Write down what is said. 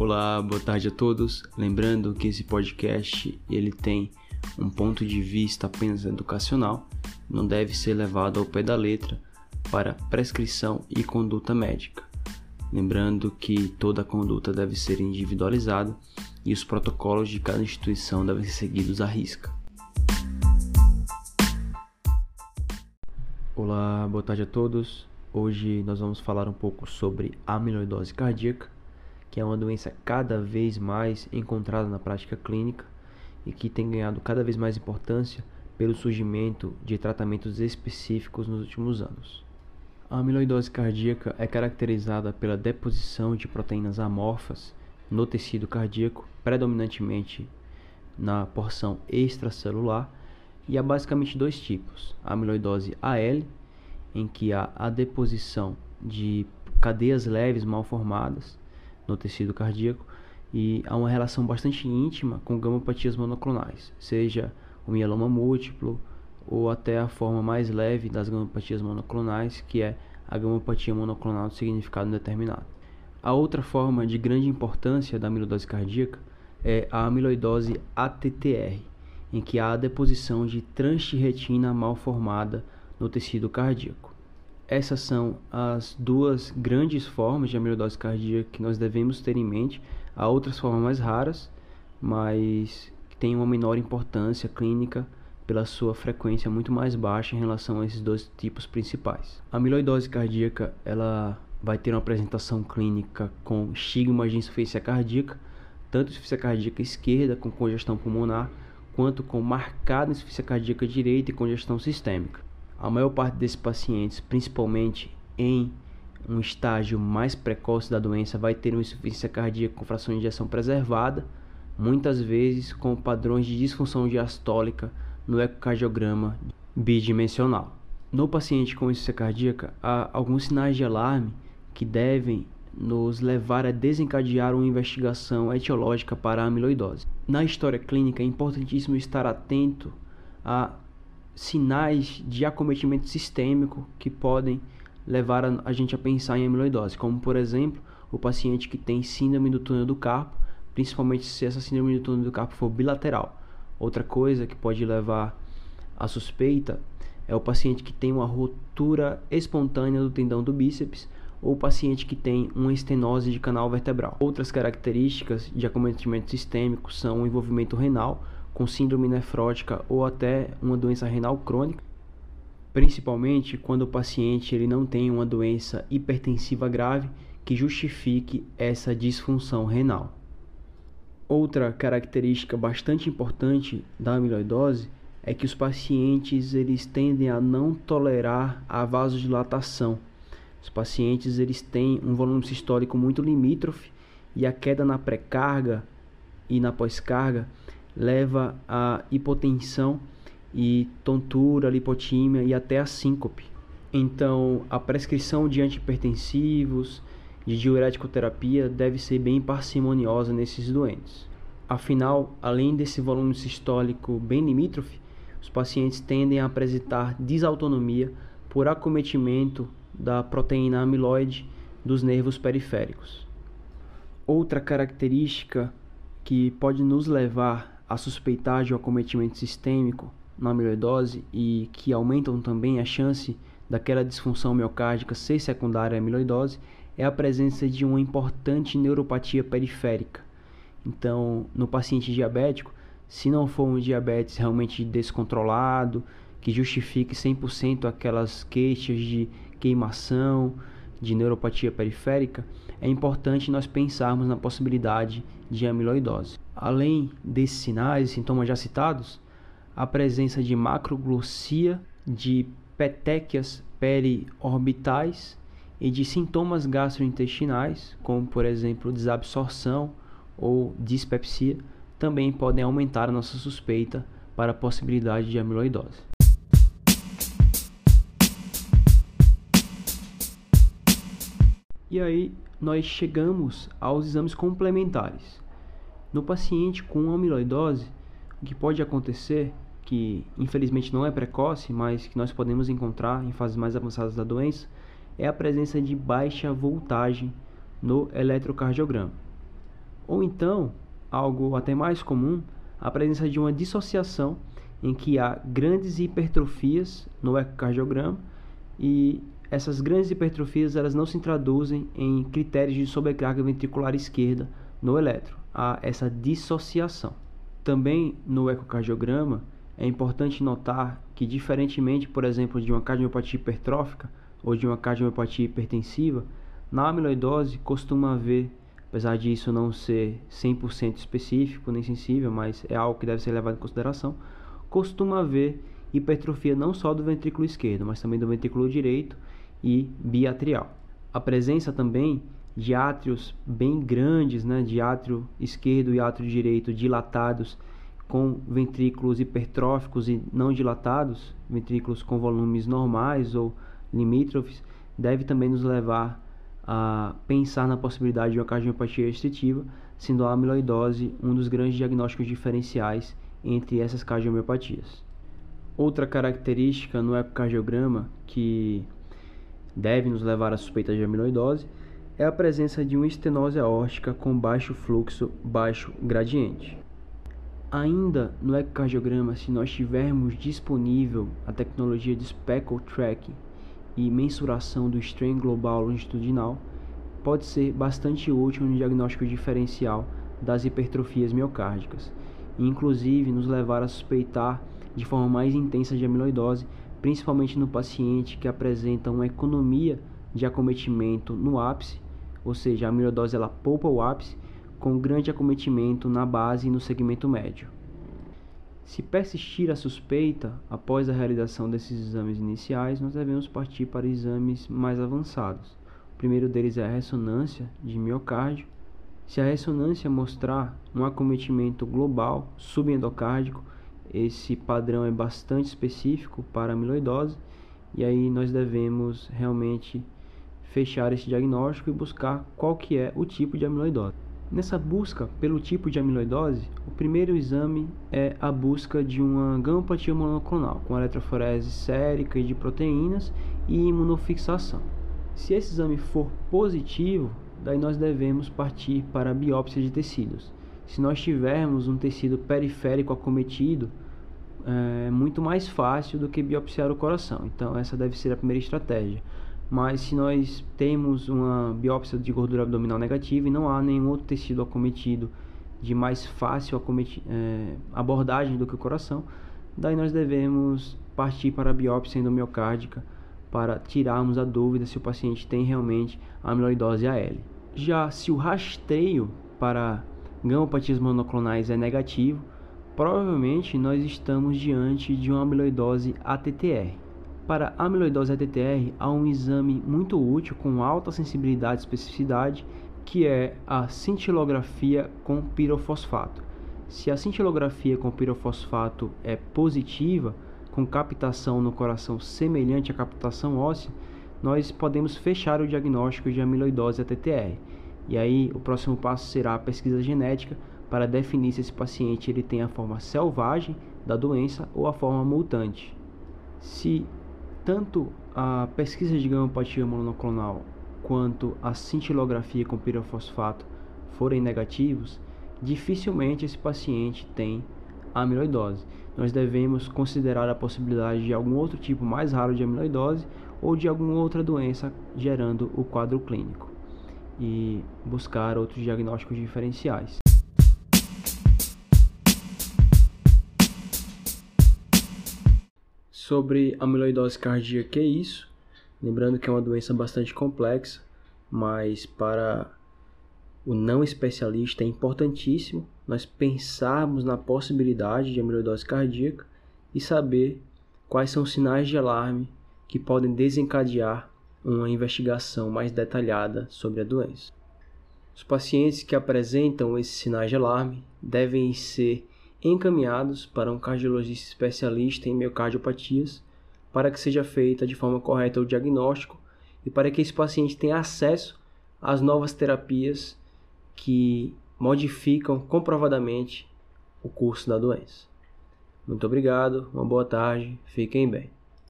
Olá, boa tarde a todos. Lembrando que esse podcast ele tem um ponto de vista apenas educacional, não deve ser levado ao pé da letra para prescrição e conduta médica. Lembrando que toda conduta deve ser individualizada e os protocolos de cada instituição devem ser seguidos à risca. Olá, boa tarde a todos. Hoje nós vamos falar um pouco sobre amiloidose cardíaca, que é uma doença cada vez mais encontrada na prática clínica e que tem ganhado cada vez mais importância pelo surgimento de tratamentos específicos nos últimos anos. A amiloidose cardíaca é caracterizada pela deposição de proteínas amorfas no tecido cardíaco, predominantemente na porção extracelular e há basicamente dois tipos: a amiloidose AL, em que há a deposição de cadeias leves mal formadas no tecido cardíaco e há uma relação bastante íntima com gamopatias monoclonais, seja o mieloma múltiplo ou até a forma mais leve das gamopatias monoclonais, que é a gamopatia monoclonal de significado indeterminado. A outra forma de grande importância da amiloidose cardíaca é a amiloidose ATTR, em que há a deposição de transtirretina mal formada no tecido cardíaco. Essas são as duas grandes formas de amiloidose cardíaca que nós devemos ter em mente. Há outras formas mais raras, mas que têm uma menor importância clínica pela sua frequência muito mais baixa em relação a esses dois tipos principais. A amiloidose cardíaca ela vai ter uma apresentação clínica com estigmas de insuficiência cardíaca, tanto insuficiência cardíaca esquerda com congestão pulmonar, quanto com marcada insuficiência cardíaca direita e congestão sistêmica. A maior parte desses pacientes, principalmente em um estágio mais precoce da doença, vai ter uma insuficiência cardíaca com fração de ejeção preservada, muitas vezes com padrões de disfunção diastólica no ecocardiograma bidimensional. No paciente com insuficiência cardíaca, há alguns sinais de alarme que devem nos levar a desencadear uma investigação etiológica para a amiloidose. Na história clínica é importantíssimo estar atento a sinais de acometimento sistêmico que podem levar a, gente a pensar em amiloidose, como por exemplo, o paciente que tem síndrome do túnel do carpo, principalmente se essa síndrome do túnel do carpo for bilateral. Outra coisa que pode levar à suspeita é o paciente que tem uma ruptura espontânea do tendão do bíceps ou paciente que tem uma estenose de canal vertebral. Outras características de acometimento sistêmico são o envolvimento renal, com síndrome nefrótica ou até uma doença renal crônica, principalmente quando o paciente ele não tem uma doença hipertensiva grave que justifique essa disfunção renal. Outra característica bastante importante da amiloidose é que os pacientes eles tendem a não tolerar a vasodilatação os pacientes eles têm um volume sistólico muito limítrofe e a queda na pré-carga e na pós-carga leva a hipotensão e tontura, lipotímia e até a síncope. Então, a prescrição de antihipertensivos, de diureticoterapia deve ser bem parcimoniosa nesses doentes. Afinal, além desse volume sistólico bem limítrofe, os pacientes tendem a apresentar desautonomia por acometimento da proteína amiloide dos nervos periféricos. Outra característica que pode nos levar a suspeitar de um acometimento sistêmico na amiloidose e que aumentam também a chance daquela disfunção miocárdica ser secundária à amiloidose é a presença de uma importante neuropatia periférica. Então, no paciente diabético, se não for um diabetes realmente descontrolado, que justifique 100% aquelas queixas de queimação, de neuropatia periférica, é importante nós pensarmos na possibilidade de amiloidose. Além desses sinais e sintomas já citados, a presença de macroglosia, de petequias periorbitais e de sintomas gastrointestinais, como por exemplo desabsorção ou dispepsia, também podem aumentar a nossa suspeita para a possibilidade de amiloidose. E aí nós chegamos aos exames complementares. No paciente com amiloidose, o que pode acontecer, que infelizmente não é precoce, mas que nós podemos encontrar em fases mais avançadas da doença, é a presença de baixa voltagem no eletrocardiograma. Ou então, algo até mais comum, a presença de uma dissociação em que há grandes hipertrofias no ecocardiograma e essas grandes hipertrofias elas não se traduzem em critérios de sobrecarga ventricular esquerda no eletro. Há essa dissociação. Também no ecocardiograma é importante notar que diferentemente, por exemplo, de uma cardiomiopatia hipertrófica ou de uma cardiomiopatia hipertensiva, na amiloidose costuma haver, apesar disso não ser 100% específico nem sensível, mas é algo que deve ser levado em consideração, costuma haver hipertrofia não só do ventrículo esquerdo, mas também do ventrículo direito e biatrial. A presença também de átrios bem grandes, né, de átrio esquerdo e átrio direito dilatados com ventrículos hipertróficos e não dilatados, ventrículos com volumes normais ou limítrofes, deve também nos levar a pensar na possibilidade de uma cardiomiopatia restritiva, sendo a amiloidose um dos grandes diagnósticos diferenciais entre essas cardiomiopatias. Outra característica no ecocardiograma que deve nos levar à suspeita de amiloidose é a presença de uma estenose aórtica com baixo fluxo, baixo gradiente. Ainda no ecocardiograma, se nós tivermos disponível a tecnologia de speckle tracking e mensuração do strain global longitudinal, pode ser bastante útil no diagnóstico diferencial das hipertrofias miocárdicas, e inclusive nos levar a suspeitar de forma mais intensa de amiloidose, principalmente no paciente que apresenta uma economia de acometimento no ápice, ou seja, a amiloidose ela poupa o ápice com grande acometimento na base e no segmento médio. Se persistir a suspeita após a realização desses exames iniciais, nós devemos partir para exames mais avançados. O primeiro deles é a ressonância de miocárdio. Se a ressonância mostrar um acometimento global subendocárdico, esse padrão é bastante específico para amiloidose e aí nós devemos realmente fechar esse diagnóstico e buscar qual que é o tipo de amiloidose. Nessa busca pelo tipo de amiloidose, o primeiro exame é a busca de uma gamopatia monoclonal com eletroforese sérica e de proteínas e imunofixação. Se esse exame for positivo, daí nós devemos partir para a biópsia de tecidos. Se nós tivermos um tecido periférico acometido, é muito mais fácil do que biopsiar o coração. Então, essa deve ser a primeira estratégia. Mas se nós temos uma biópsia de gordura abdominal negativa e não há nenhum outro tecido acometido de mais fácil é, abordagem do que o coração, daí nós devemos partir para a biópsia endomiocárdica para tirarmos a dúvida se o paciente tem realmente amiloidose AL. Já se o rastreio para gamopatias monoclonais é negativo, provavelmente nós estamos diante de uma amiloidose ATTR. Para a amiloidose ATTR, há um exame muito útil com alta sensibilidade e especificidade, que é a cintilografia com pirofosfato. Se a cintilografia com pirofosfato é positiva, com captação no coração semelhante à captação óssea, nós podemos fechar o diagnóstico de amiloidose ATTR. E aí o próximo passo será a pesquisa genética para definir se esse paciente ele tem a forma selvagem da doença ou a forma mutante. Se tanto a pesquisa de gamopatia monoclonal quanto a cintilografia com pirofosfato forem negativos, dificilmente esse paciente tem amiloidose. Nós devemos considerar a possibilidade de algum outro tipo mais raro de amiloidose ou de alguma outra doença gerando o quadro clínico e buscar outros diagnósticos diferenciais. Sobre amiloidose cardíaca, é isso. Lembrando que é uma doença bastante complexa, mas para o não especialista é importantíssimo nós pensarmos na possibilidade de amiloidose cardíaca e saber quais são os sinais de alarme que podem desencadear uma investigação mais detalhada sobre a doença. Os pacientes que apresentam esses sinais de alarme devem ser encaminhados para um cardiologista especialista em miocardiopatias para que seja feita de forma correta o diagnóstico e para que esse paciente tenha acesso às novas terapias que modificam comprovadamente o curso da doença. Muito obrigado, uma boa tarde, fiquem bem.